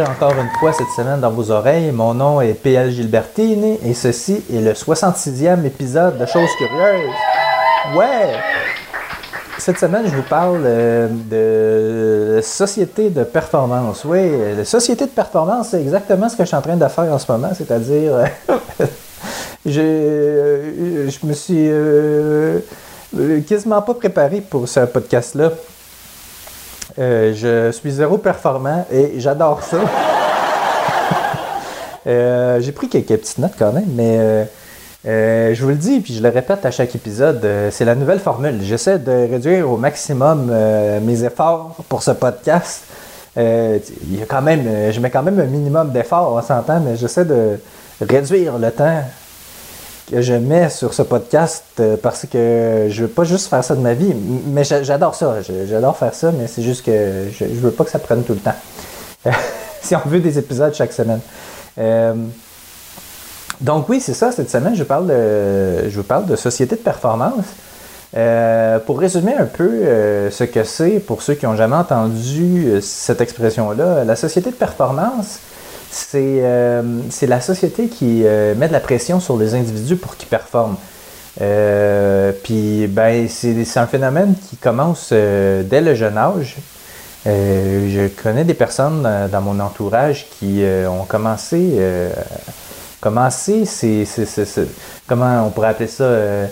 Encore une fois cette semaine dans vos oreilles. Mon nom est PL Gilbertini et ceci est le 66e épisode de Choses Curieuses. Ouais! Cette semaine, je vous parle euh, de société de performance. Oui, la société de performance, c'est exactement ce que je suis en train de faire en ce moment, c'est-à-dire, je, je me suis euh, quasiment pas préparé pour ce podcast-là. Euh, je suis zéro performant et j'adore ça. Euh, j'ai pris quelques petites notes quand même, mais euh, je vous le dis, puis je le répète à chaque épisode, c'est la nouvelle formule. J'essaie de réduire au maximum mes efforts pour ce podcast. il y a quand même, je mets quand même un minimum d'efforts, on s'entend, mais j'essaie de réduire le temps que je mets sur ce podcast parce que je veux pas juste faire ça de ma vie, mais j'adore ça, j'adore faire ça, mais c'est juste que je, je veux pas que ça prenne tout le temps. si on veut des épisodes chaque semaine. Euh, donc oui, c'est ça, cette semaine, je parle de, je vous parle de société de performance. Euh, pour résumer un peu euh, ce que c'est, pour ceux qui n'ont jamais entendu cette expression-là, la société de performance, c'est la société qui met de la pression sur les individus pour qu'ils performent. Puis, ben, c'est un phénomène qui commence dès le jeune âge. je connais des personnes dans mon entourage qui ont commencé commencer, c'est, comment on pourrait appeler ça, euh,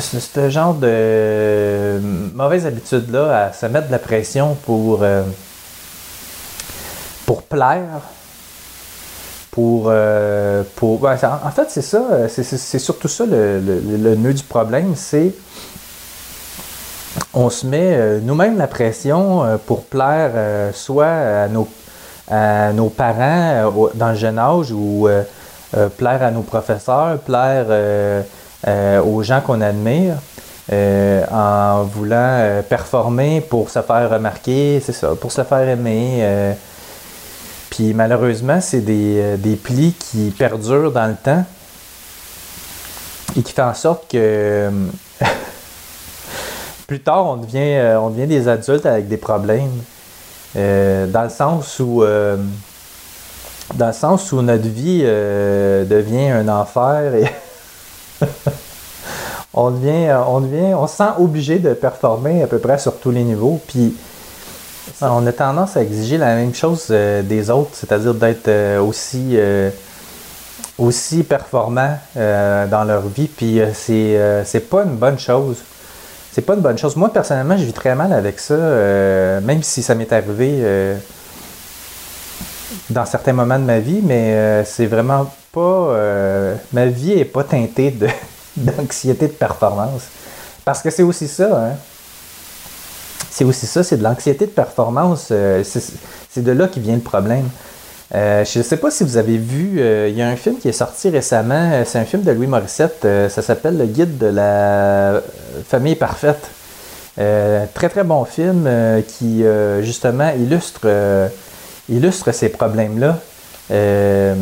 ce genre de mauvaise habitude-là à se mettre de la pression pour, pour plaire, pour... pour en fait, c'est ça, c'est, surtout ça le, nœud du problème, c'est on se met nous-mêmes la pression pour plaire soit à nos, à nos parents dans le jeune âge ou euh, plaire à nos professeurs, plaire euh, euh, aux gens qu'on admire. en voulant performer pour se faire remarquer, c'est ça, pour se faire aimer. Puis malheureusement, c'est des, des, plis qui perdurent dans le temps et qui font en sorte que plus tard, on devient, on devient des adultes avec des problèmes. dans le sens où dans le sens où notre vie euh, devient un enfer et on devient, on devient, on se sent obligé de performer à peu près sur tous les niveaux. Puis on a tendance à exiger la même chose euh, des autres, c'est-à-dire d'être euh, aussi, aussi performant dans leur vie. Puis c'est, c'est pas une bonne chose. C'est pas une bonne chose. Moi, personnellement, je vis très mal avec ça, même si ça m'est arrivé dans certains moments de ma vie, mais euh, c'est vraiment pas. Euh, ma vie est pas teintée d'anxiété de, performance. Parce que c'est aussi ça, hein. C'est aussi ça, c'est de l'anxiété de performance. Euh, c'est de là qui vient le problème. je ne sais pas si vous avez vu, il y a un film qui est sorti récemment, c'est un film de Louis Morissette, ça s'appelle Le guide de la famille parfaite. très très bon film qui justement illustre illustre ces problèmes-là. Euh,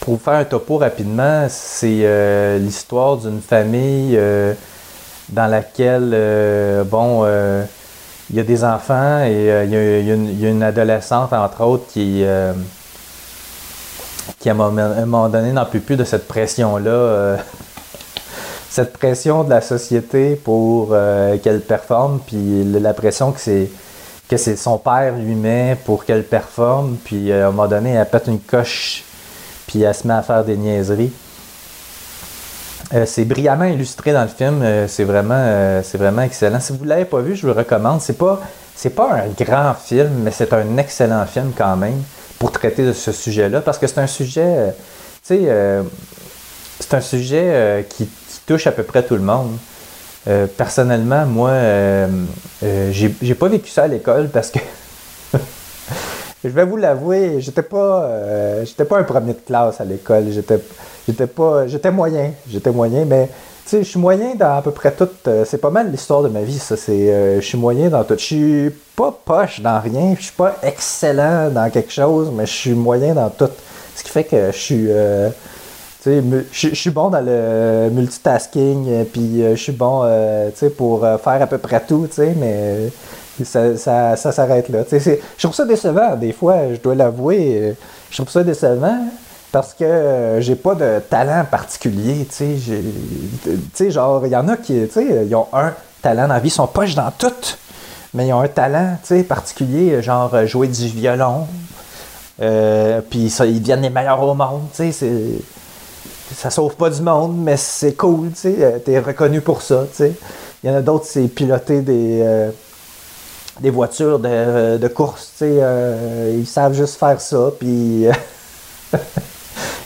pour vous faire un topo rapidement, c'est euh, l'histoire d'une famille euh, dans laquelle, bon, il y a des enfants et il y, a une adolescente, entre autres, qui, qui à un moment donné n'en peut plus de cette pression-là. cette pression de la société pour qu'elle performe, puis la pression que c'est que c'est son père lui met pour qu'elle performe, puis euh, à un moment donné, elle pète une coche, puis elle se met à faire des niaiseries. Euh, c'est brillamment illustré dans le film, euh, c'est vraiment, c'est vraiment excellent. Si vous ne l'avez pas vu, je vous le recommande. C'est pas, c'est pas un grand film, mais c'est un excellent film quand même pour traiter de ce sujet-là, parce que c'est un sujet, tu sais, c'est un sujet qui, touche à peu près tout le monde. Euh, personnellement, moi, euh, euh, j'ai pas vécu ça à l'école parce que je vais vous l'avouer, j'étais pas j'étais pas un premier de classe à l'école. J'étais j'étais pas j'étais moyen. J'étais moyen, mais tu sais, je suis moyen dans à peu près tout. c'est pas mal l'histoire de ma vie, ça. C'est je suis moyen dans tout. Je suis pas poche dans rien, je suis pas excellent dans quelque chose, mais je suis moyen dans tout. Ce qui fait que je suis je suis bon dans le multitasking, euh, puis euh, je suis bon euh, pour faire à peu près tout, mais Ça, ça, ça s'arrête là. Je trouve ça décevant, des fois, je dois l'avouer. Je trouve ça décevant parce que euh, j'ai pas de talent particulier. Genre, il y en a qui, ils ont un talent dans la vie, ils sont poches dans tout, mais ils ont un talent, particulier, genre euh, jouer du violon. Euh, puis ils deviennent les meilleurs au monde, tu sais, ça sauve pas du monde, mais c'est cool, tu sais, t'es reconnu pour ça, tu. Il y en a d'autres, c'est piloter des, des voitures de, de course, euh, ils savent juste faire ça, puis euh,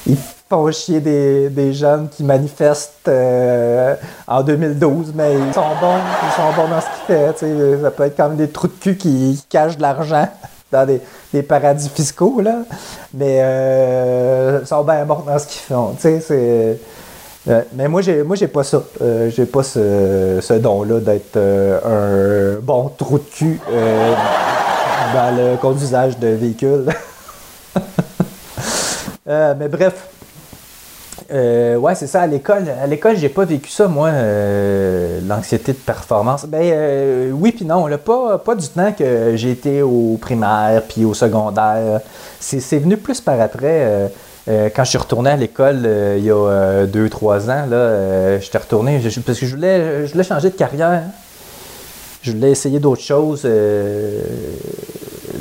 ils font chier des, des jeunes qui manifestent euh, en 2012, mais ils sont bons, ils sont bons dans ce qu'ils font, ça peut être comme des trous de cul qui, qui cachent de l'argent dans des, des paradis fiscaux, là, mais euh, ils sont bien bons dans ce qu'ils font, c'est... Euh, mais moi, j'ai, moi, j'ai pas ça. Euh, j'ai pas ce, don-là d'être euh, un bon trou de cul dans le conduisage de véhicules. Mais bref. Ouais, c'est ça. À l'école, à l'école, j'ai pas vécu ça, moi, l'anxiété de performance. Ben oui, puis non, là, pas, pas du temps que j'ai été au primaire puis au secondaire. C'est venu plus par après. Euh, quand je suis retourné à l'école euh, il y a euh, deux, trois ans, là, euh, j'étais retourné je- parce que je voulais, je voulais changer de carrière. Je voulais essayer d'autres choses.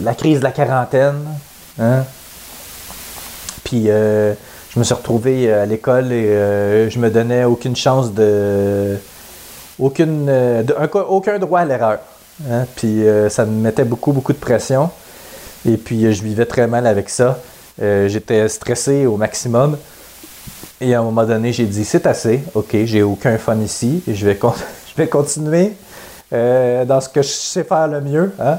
la crise de la quarantaine. Hein? Puis je me suis retrouvé à l'école et je me donnais aucune chance de. Aucune, aucun droit à l'erreur. hein. Puis ça me mettait beaucoup, beaucoup de pression. Et puis je vivais très mal avec ça. Euh, J'étais stressé au maximum. Et à un moment donné, j'ai dit c'est assez, ok, j'ai aucun fun ici, je vais, je vais continuer euh, dans ce que je sais faire le mieux. hein.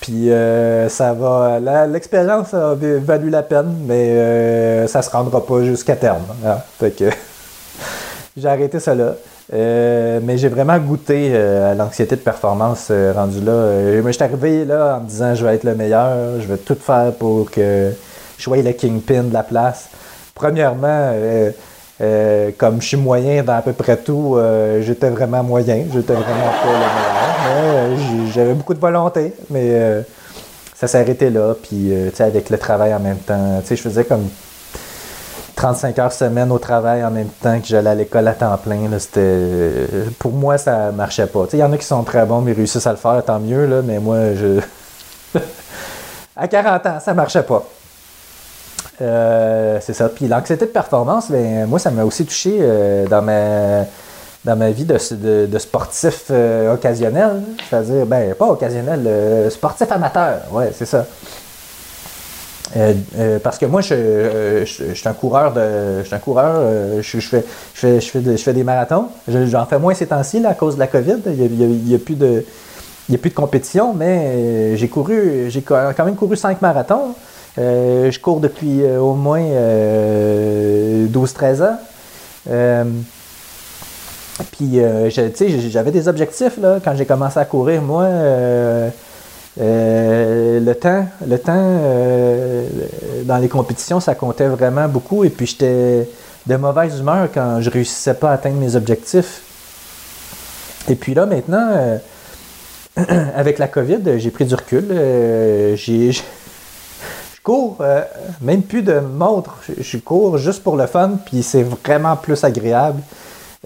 Puis euh, ça va. L'expérience a valu la peine, mais euh, ça se rendra pas jusqu'à terme. hein. Fait que j'ai arrêté. Euh, mais j'ai vraiment goûté à l'anxiété de performance euh, rendu là. Je suis arrivé là en me disant je vais être le meilleur, je vais tout faire pour que je sois le kingpin de la place. Premièrement, euh, euh, comme je suis moyen dans à peu près tout, euh, j'étais vraiment moyen. J'étais vraiment pas le meilleur. J'avais beaucoup de volonté. Mais ça s'est arrêté là. Puis, avec le travail en même temps, je faisais comme 35 heures semaine au travail en même temps que j'allais à l'école à temps plein. là, pour moi, ça marchait pas. Il y en a qui sont très bons, mais réussissent à le faire, tant mieux. Là, mais moi, je. à 40 ans, ça marchait pas. Euh, c'est ça. Puis l'anxiété de performance, ben, moi, ça m'a aussi touché euh, dans ma dans ma vie de, de- sportif euh, occasionnel. C'est-à-dire, ben, pas occasionnel, sportif amateur. Ouais, c'est ça. Parce que moi, je, je- suis un coureur de. Je suis un coureur, je, fais, je, fais, je, fais je fais des marathons. Je- J'en fais moins ces temps-ci à cause de la COVID. Il n'y a, plus de. Il a plus de compétition, mais j'ai couru, j'ai quand même couru cinq marathons. Euh, je cours depuis euh, au moins euh, 12-13 ans. Euh, puis, tu sais, j'avais des objectifs là, quand j'ai commencé à courir. Moi, le temps, le temps dans les compétitions, ça comptait vraiment beaucoup. Et puis, j'étais de mauvaise humeur quand je réussissais pas à atteindre mes objectifs. Et puis là, maintenant, avec la COVID, j'ai pris du recul. J'ai, cours, euh, même plus de montre. Je, cours juste pour le fun, puis c'est vraiment plus agréable.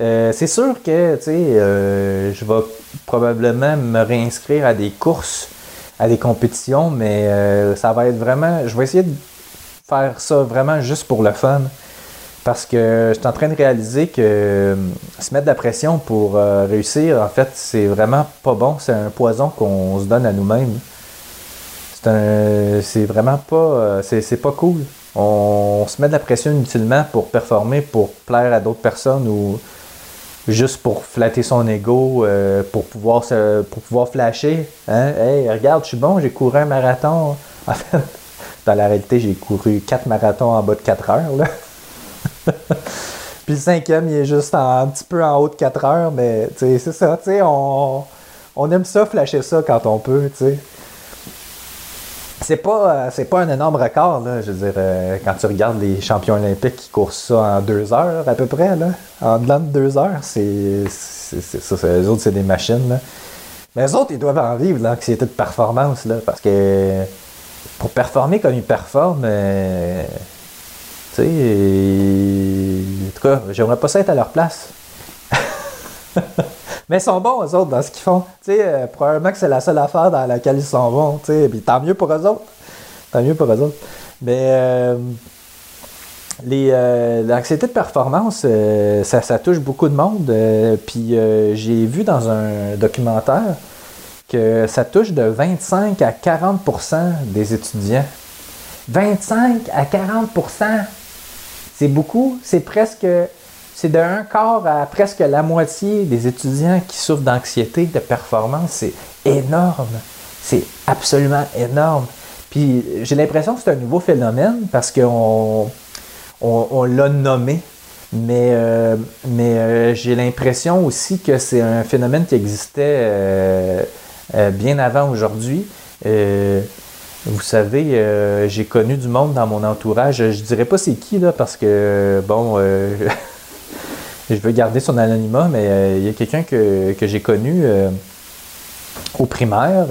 Euh, c'est sûr que, euh, je vais probablement me réinscrire à des courses, à des compétitions, mais ça va être vraiment. Je vais essayer de faire ça vraiment juste pour le fun. Parce que je suis en train de réaliser que se mettre de la pression pour réussir, en fait, c'est vraiment pas bon. C'est un poison qu'on se donne à nous-mêmes. C'est vraiment pas, euh, c'est, pas cool. On, se met de la pression inutilement pour performer, pour plaire à d'autres personnes ou juste pour flatter son ego, euh, pour pouvoir se, pour pouvoir flasher. Hein? Hey, regarde, je suis bon, j'ai couru un marathon. En fait, dans la réalité, j'ai couru quatre marathons en bas de 4 heures. Là. Puis le cinquième, il est juste un petit peu en haut de 4 heures, mais c'est ça, on, on aime ça, flasher ça quand on peut, tu sais. C'est pas, euh, c'est pas un énorme record, là. Je veux dire, euh, quand tu regardes les champions olympiques qui courent ça en deux heures, à peu près, là. En dedans de deux heures, c'est. ça, eux autres, c'est des machines, là. Mais les autres, ils doivent en vivre, l'anxiété de performance, là, parce que pour performer comme ils performent, euh, tu sais, en tout cas, j'aimerais pas ça être à leur place. Mais ils sont bons, eux autres, dans ce qu'ils font. Tu sais, euh, probablement que c'est la seule affaire dans laquelle ils sont bons, tu sais, puis tant mieux pour eux autres. Tant mieux pour eux autres. Mais euh, l'anxiété de performance, ça, touche beaucoup de monde. puis j'ai vu dans un documentaire que ça touche de 25 à 40% des étudiants. 25 à 40% c'est beaucoup, c'est presque, c'est de un quart à presque la moitié des étudiants qui souffrent d'anxiété de performance. C'est énorme. C'est absolument énorme. Puis j'ai l'impression que c'est un nouveau phénomène parce qu'on on, l'a nommé, mais, euh, euh, j'ai l'impression aussi que c'est un phénomène qui existait euh, bien avant aujourd'hui. Vous savez, j'ai connu du monde dans mon entourage. Je dirais pas c'est qui, là, parce que, bon, je veux garder son anonymat, mais il y a quelqu'un que, j'ai connu au primaire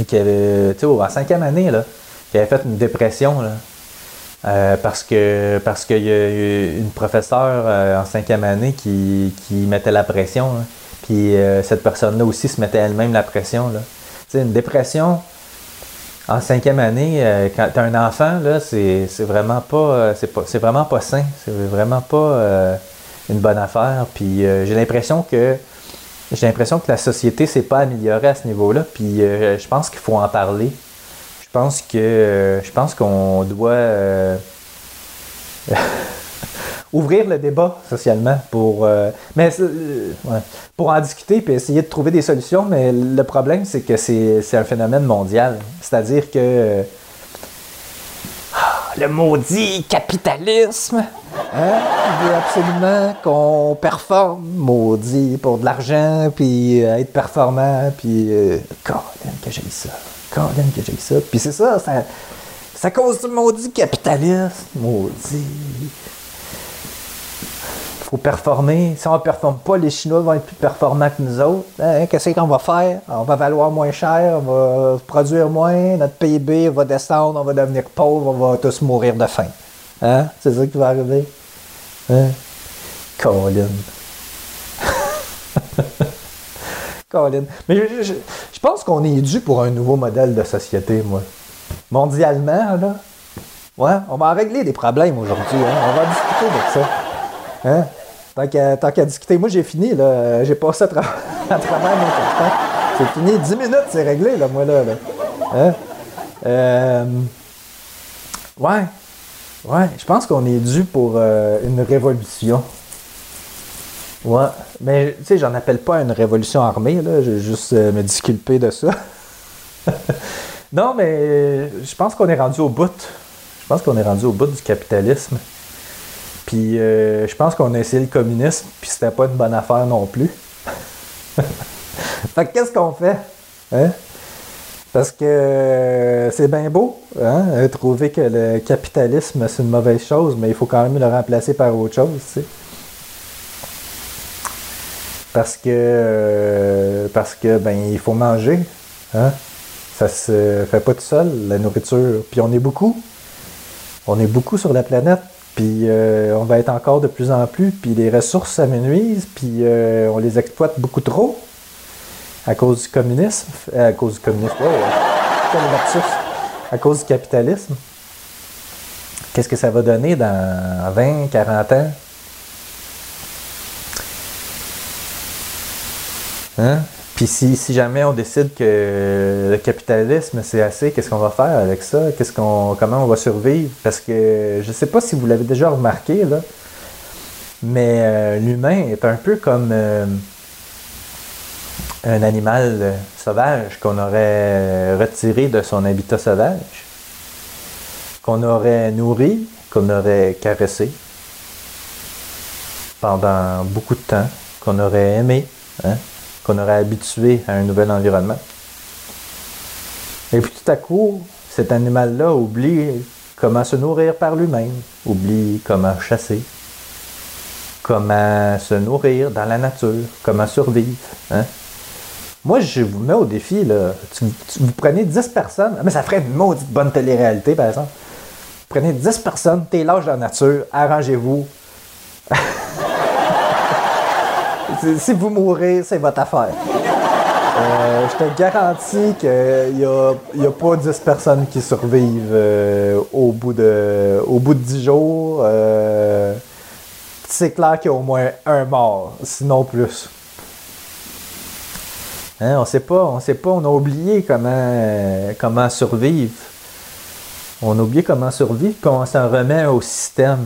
et qui avait, tu en cinquième année, là, qui avait fait une dépression, là. parce que parce qu'il y a une professeure en cinquième année qui, qui mettait la pression. Là. Puis euh, cette personne-là aussi se mettait elle-même la pression. Là. une dépression en cinquième année, euh, quand tu as un enfant, là, c'est, vraiment pas, euh, c'est pas c'est vraiment pas sain. C'est vraiment pas une bonne affaire. Puis j'ai l'impression que j'ai l'impression que la société s'est pas améliorée à ce niveau-là. Puis je pense qu'il faut en parler. Je pense que je pense qu'on doit ouvrir le débat socialement pour, euh, mais, euh, pour en discuter et essayer de trouver des solutions. Mais le problème, c'est que c'est un phénomène mondial. C'est-à-dire que ah, le maudit capitalisme hein, il veut absolument qu'on performe, maudit, pour de l'argent, puis euh, être performant, puis euh, que j'ai ça, Colin que j'ai ça. Puis c'est ça, ça, ça cause du maudit capitalisme, maudit faut performer. Si on ne performe pas, les Chinois vont être plus performants que nous autres. Hein, qu'est-ce qu'on va faire? On va valoir moins cher, on va produire moins, notre PIB va descendre, on va devenir pauvre, on va tous mourir de faim. Hein? C'est ça qui va arriver? Hein? Colin. Colin. Mais je, pense qu'on est dû pour un nouveau modèle de société, moi. Mondialement, là. Ouais, on va régler des problèmes aujourd'hui. Hein? On va discuter de ça. Hein? Tant qu'à discuter, moi j'ai fini, là. J'ai passé à, mon temps. C'est fini. 10 minutes, c'est réglé, là, moi, là. Hein? Euh, ouais. Ouais, je pense qu'on est dû pour euh, une révolution. Ouais. Mais, tu sais, j'en appelle pas une révolution armée, là. Je vais juste euh, me disculper de ça. non, mais je pense qu'on est rendu au bout. Je pense qu'on est rendu au bout du capitalisme. Puis euh, je pense qu'on a essayé le communisme, puis c'était pas une bonne affaire non plus. fait que qu'est-ce qu'on fait? Hein? Parce que euh, c'est bien beau, hein? trouver que le capitalisme c'est une mauvaise chose, mais il faut quand même le remplacer par autre chose, tu sais. Parce que euh, parce que ben il faut manger. Hein? Ça se fait pas tout seul, la nourriture. Puis on est beaucoup. On est beaucoup sur la planète. Puis euh, on va être encore de plus en plus, puis les ressources s'amenuisent, puis euh, on les exploite beaucoup trop à cause du communisme, à cause du communisme, à cause du capitalisme. Qu'est-ce que ça va donner dans 20, 40 ans? Hein? Puis si, jamais on décide que le capitalisme c'est assez, qu'est-ce qu'on va faire avec ça? Qu'est-ce qu'on, comment on va survivre? Parce que je ne sais pas si vous l'avez déjà remarqué, là, mais euh, l'humain est un peu comme euh, un animal sauvage qu'on aurait retiré de son habitat sauvage, qu'on aurait nourri, qu'on aurait caressé pendant beaucoup de temps, qu'on aurait aimé. Hein? Qu'on aurait habitué à un nouvel environnement. Et puis tout à coup, cet animal-là oublie comment se nourrir par lui-même, oublie comment chasser, comment se nourrir dans la nature, comment survivre. Hein? Moi, je vous mets au défi, là. Vous prenez 10 personnes, mais ça ferait une maudite bonne télé-réalité, par exemple. Vous prenez 10 personnes, t'es l'âge de la nature, arrangez-vous. Si- vous mourrez, c'est votre affaire. Euh, je te garantis qu'il n'y a, y a pas 10 personnes qui survivent euh, au, bout de, au bout de 10 jours. Euh, c'est clair qu'il y a au moins un mort, sinon plus. Hein, on sait pas, on sait pas, on a oublié comment, comment survivre. On a oublié comment survivre, qu'on s'en remet au système.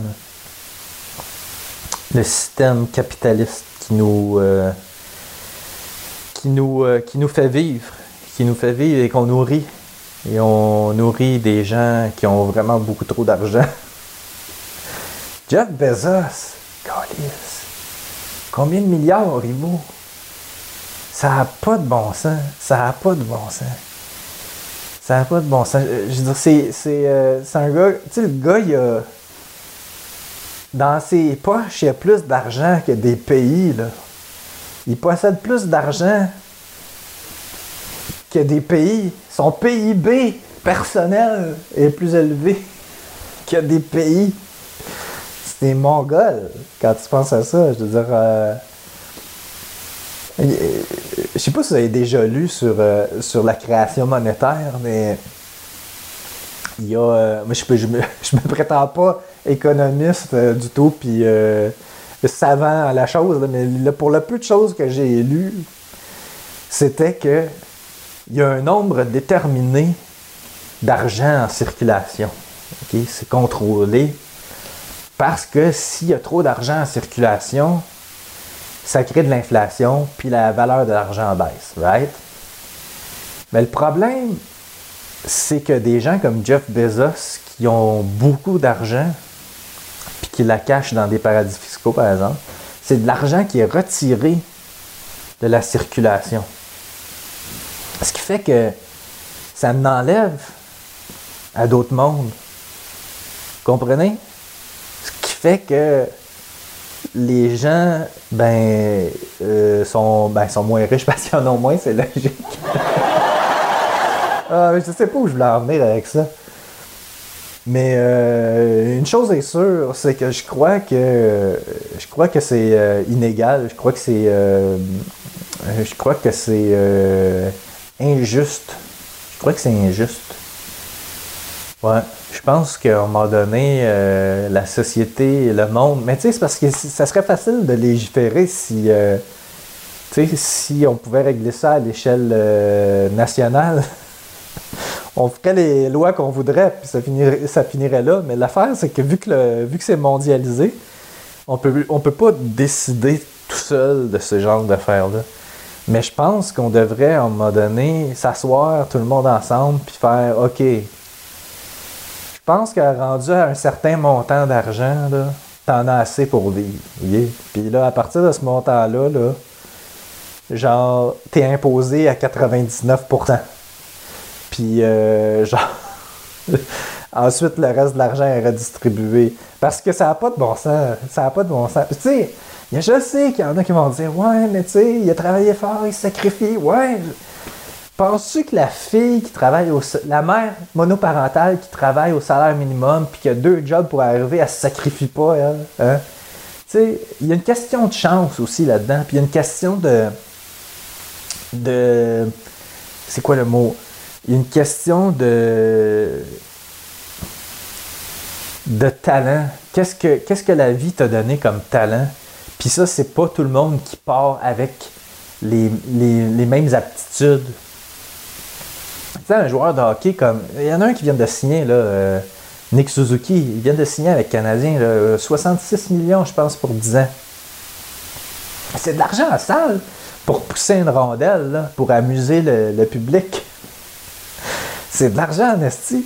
Le système capitaliste qui nous, euh, qui nous, euh, qui nous fait vivre, qui nous fait vivre et qu'on nourrit. Et on nourrit des gens qui ont vraiment beaucoup trop d'argent. Jeff Bezos, câlisse. combien de milliards il vaut? Ça n'a pas de bon sens. Ça n'a pas de bon sens. Ça n'a pas de bon sens. Euh, Je veux dire, c'est, c'est, euh, c'est un gars. Tu sais, le gars, il a. Dans ses poches, il y a plus d'argent que des pays, là. Il possède plus d'argent que des pays. Son PIB personnel est plus élevé que des pays. C'est mongol quand tu penses à ça. Je veux dire. euh, Je sais pas si vous avez déjà lu sur, euh, sur la création monétaire, mais y a. euh, moi, je, je, me, prétends pas économiste euh, du tout, puis euh, savant à la chose, mais pour le peu de choses que j'ai lues, c'était que il y a un nombre déterminé d'argent en circulation. C'est contrôlé parce que s'il y a trop d'argent en circulation, ça crée de l'inflation, puis la valeur de l'argent baisse, right? Mais le problème, c'est que des gens comme Jeff Bezos, qui ont beaucoup d'argent, puis qui la cachent dans des paradis fiscaux, par exemple, c'est de l'argent qui est retiré de la circulation. Ce qui fait que ça en enlève à d'autres mondes. Comprenez? Ce qui fait que les gens ben, euh, sont, ben, sont moins riches parce qu'ils en ont moins, c'est logique. Ah, mais je sais pas où je voulais en venir avec ça. Mais euh, une chose est sûre, c'est que je crois que je crois que c'est euh, inégal. Je crois que c'est euh, je crois que c'est injuste. Je crois que c'est injuste. Ouais, je pense qu'à un moment donné, la société, le monde, mais tu sais, c'est parce que ça serait facile de légiférer si, tu sais, si on pouvait régler ça à l'échelle nationale. on ferait les lois qu'on voudrait, puis ça finirait, là. Mais l'affaire, c'est que vu que, vu que c'est mondialisé, on peut, on peut pas décider tout seul de ce genre d'affaires-là. Mais je pense qu'on devrait, à un moment donné, s'asseoir tout le monde ensemble, puis faire OK. Je pense qu'à rendu à un certain montant d'argent, là, t'en as assez pour vivre. Puis là, à partir de ce montant-là, là, genre, t'es imposé à 99%. Puis, euh, genre, ensuite, le reste de l'argent est redistribué. Parce que ça n'a pas de bon sens. Ça n'a pas de bon sens. Tu sais, je sais qu'il y en a qui vont dire Ouais, mais tu sais, il a travaillé fort, il se sacrifie. Ouais. Penses-tu que la fille qui travaille au. La mère monoparentale qui travaille au salaire minimum puis qui a deux jobs pour arriver, elle se sacrifie pas, elle? Hein? Tu sais, il y a une question de chance aussi là-dedans. Puis il y a une question de. de. C'est quoi le mot? Y a une question de. de talent. Qu'est-ce que, que la vie t'a donné comme talent? Puis ça, c'est pas tout le monde qui part avec les, les- les mêmes aptitudes. Tu sais, un joueur de hockey comme. Il y en a un qui vient de signer, là, euh, Nick Suzuki. Il vient de signer avec Canadien, là, 66 millions, je pense, pour 10 ans. C'est de l'argent à salle pour pousser une rondelle, pour amuser le, le public. C'est de l'argent en esti.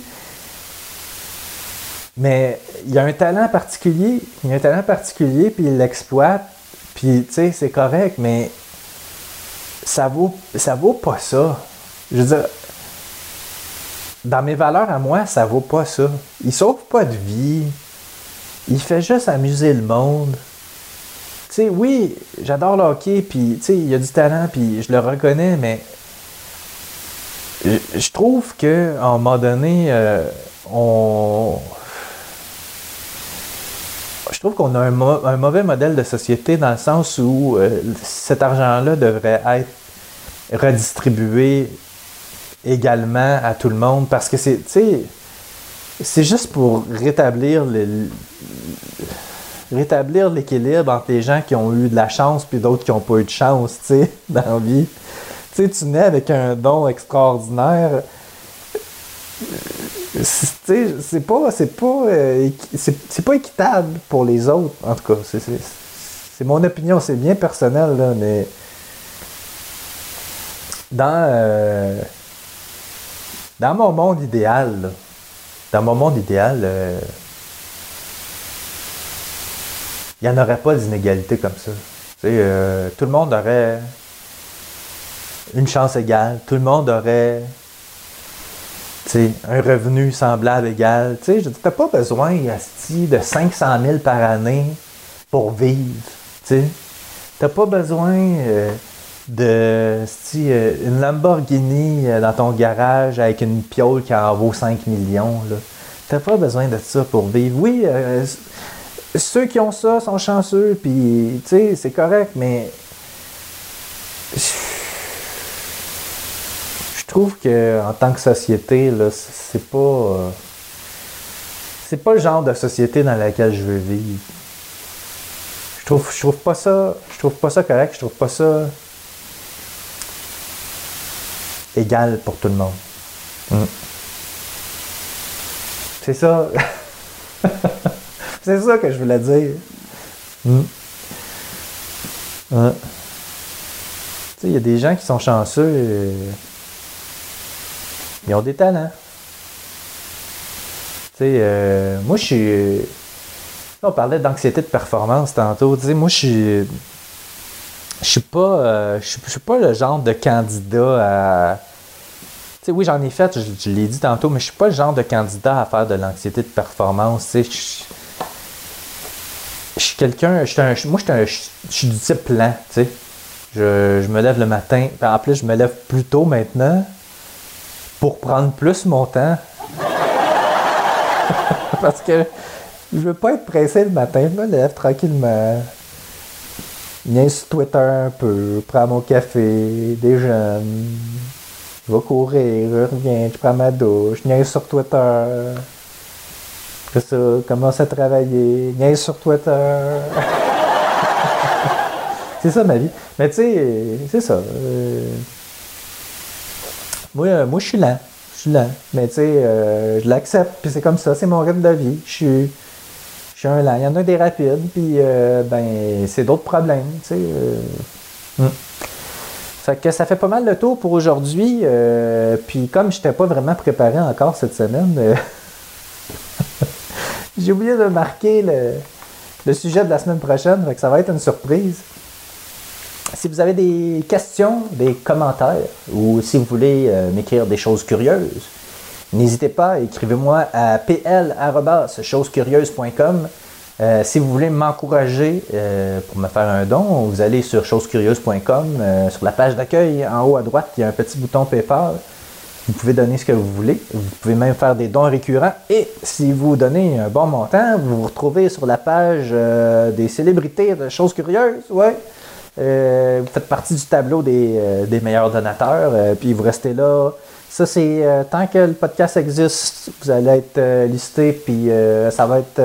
Mais il y a un talent particulier, il y a un talent particulier, puis il l'exploite, puis tu sais, c'est correct, mais ça vaut, vaut pas ça. Je veux dire, dans mes valeurs à moi, ça vaut pas ça. Il sauve pas de vie, il fait juste amuser le monde. Tu sais, oui, j'adore le hockey, puis, tu sais, il y a du talent, puis je le reconnais, mais je, trouve qu'à un moment donné, euh, on. Je trouve qu'on a un, mauvais modèle de société dans le sens où euh, cet argent-là devrait être redistribué également à tout le monde parce que c'est, c'est juste pour rétablir rétablir l'équilibre entre les gens qui ont eu de la chance puis d'autres qui n'ont pas eu de chance, tu sais, dans la vie. Tu sais, tu nais avec un don extraordinaire. C'est pas, c'est pas, euh, c'est pas équitable pour les autres, en tout cas. C'est mon opinion, c'est bien personnel, là, mais dans, euh, dans mon monde idéal, dans mon monde idéal, euh, il n'y en aurait pas d'inégalité comme ça. Tout le monde aurait une chance égale, tout le monde aurait un revenu semblable égal. Tu n'as pas besoin de 500 000 par année pour vivre. Tu n'as pas besoin de si, euh, une Lamborghini euh, dans ton garage avec une piole qui en vaut 5 millions. Tu n'as pas besoin de ça pour vivre. Oui, euh, ceux qui ont ça sont chanceux, puis c'est correct, mais trouve que en tant que société, c'est pas. c'est pas le genre de société dans laquelle je veux vivre. Je trouve, je trouve pas ça. Je trouve pas ça correct, je trouve pas ça égal pour tout le monde. Mm. C'est ça. C'est ça que je voulais dire. Mm. il y a des gens qui sont chanceux. Et... Ils ont des talents. Tu sais, euh, moi, je suis. On parlait d'anxiété de performance tantôt. Tu sais, moi, je suis je suis pas euh, je, suis, pas le genre de candidat à tu sais oui j'en ai fait je, l'ai dit tantôt mais je suis pas le genre de candidat à faire de l'anxiété de performance tu sais je, suis quelqu'un moi je suis du type plan tu sais je, me lève le matin en plus je me lève plus tôt maintenant pour prendre plus mon temps parce que je veux pas être pressé le matin je me lève tranquillement viens sur Twitter un peu, prends mon café, déjeune, je vais courir, je reviens, je prends ma douche, viens sur Twitter. Commence à travailler, viens sur Twitter. c'est ça ma vie. Mais tu sais, c'est ça. Euh, moi, euh, moi je suis lent. Je suis lent. Mais tu sais, euh, je l'accepte, puis c'est comme ça, c'est mon rythme de vie. Je suis je suis un lent. Il y en a des rapides, puis euh, ben, c'est d'autres problèmes. Tu sais, hmm. Fait que ça fait pas mal le tour pour aujourd'hui. Puis comme je n'étais pas vraiment préparé encore cette semaine, j'ai oublié de marquer le, sujet de la semaine prochaine. Fait que ça va être une surprise. Si vous avez des questions, des commentaires, ou si vous voulez m'écrire des choses curieuses, N'hésitez pas, écrivez-moi à pl.chosecurieuse.com. Euh, si vous voulez m'encourager euh, pour me faire un don, vous allez sur chosecurieuse.com. Euh, sur la page d'accueil, en haut à droite, il y a un petit bouton PayPal. Vous pouvez donner ce que vous voulez. Vous pouvez même faire des dons récurrents. Et si vous donnez un bon montant, vous vous retrouvez sur la page des célébrités de choses curieuses. Ouais. Vous faites partie du tableau des, des meilleurs donateurs. puis vous restez là ça, c'est euh, tant que le podcast existe, vous allez être euh, listé, puis euh, ça va être.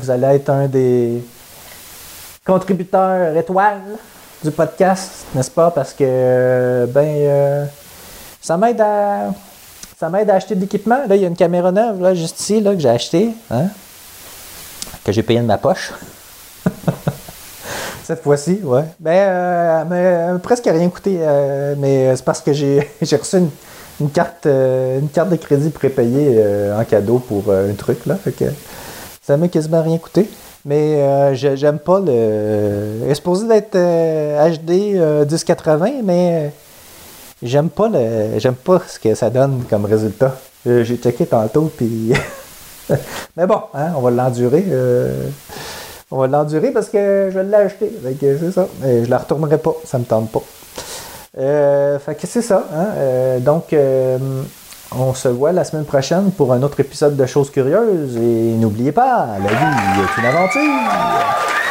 vous allez être un des contributeurs étoiles du podcast, n'est-ce pas? Parce que, ben, ça m'aide à. Ça m'aide à acheter de l'équipement. Là, il y a une caméra neuve, là, juste ici, là, que j'ai acheté, hein? Que j'ai payé de ma poche. Cette fois-ci, ouais. Ben, mais presque rien coûté. mais c'est parce que j'ai reçu une carte, euh, une carte de crédit prépayée euh, en cadeau pour euh, un truc. Là, ça m'a quasiment rien coûté. Mais j'aime pas le. Il est supposé d'être HD 1080, mais j'aime pas le. J'aime pas ce que ça donne comme résultat. J'ai checké tantôt, puis. mais bon, hein, on va l'endurer. On va l'endurer parce que je l'ai acheté. c'est ça. je la retournerai pas. Ça me tente pas. fait que c'est ça. Hein. donc, on se voit la semaine prochaine pour un autre épisode de Choses Curieuses. Et n'oubliez pas, la vie est une aventure.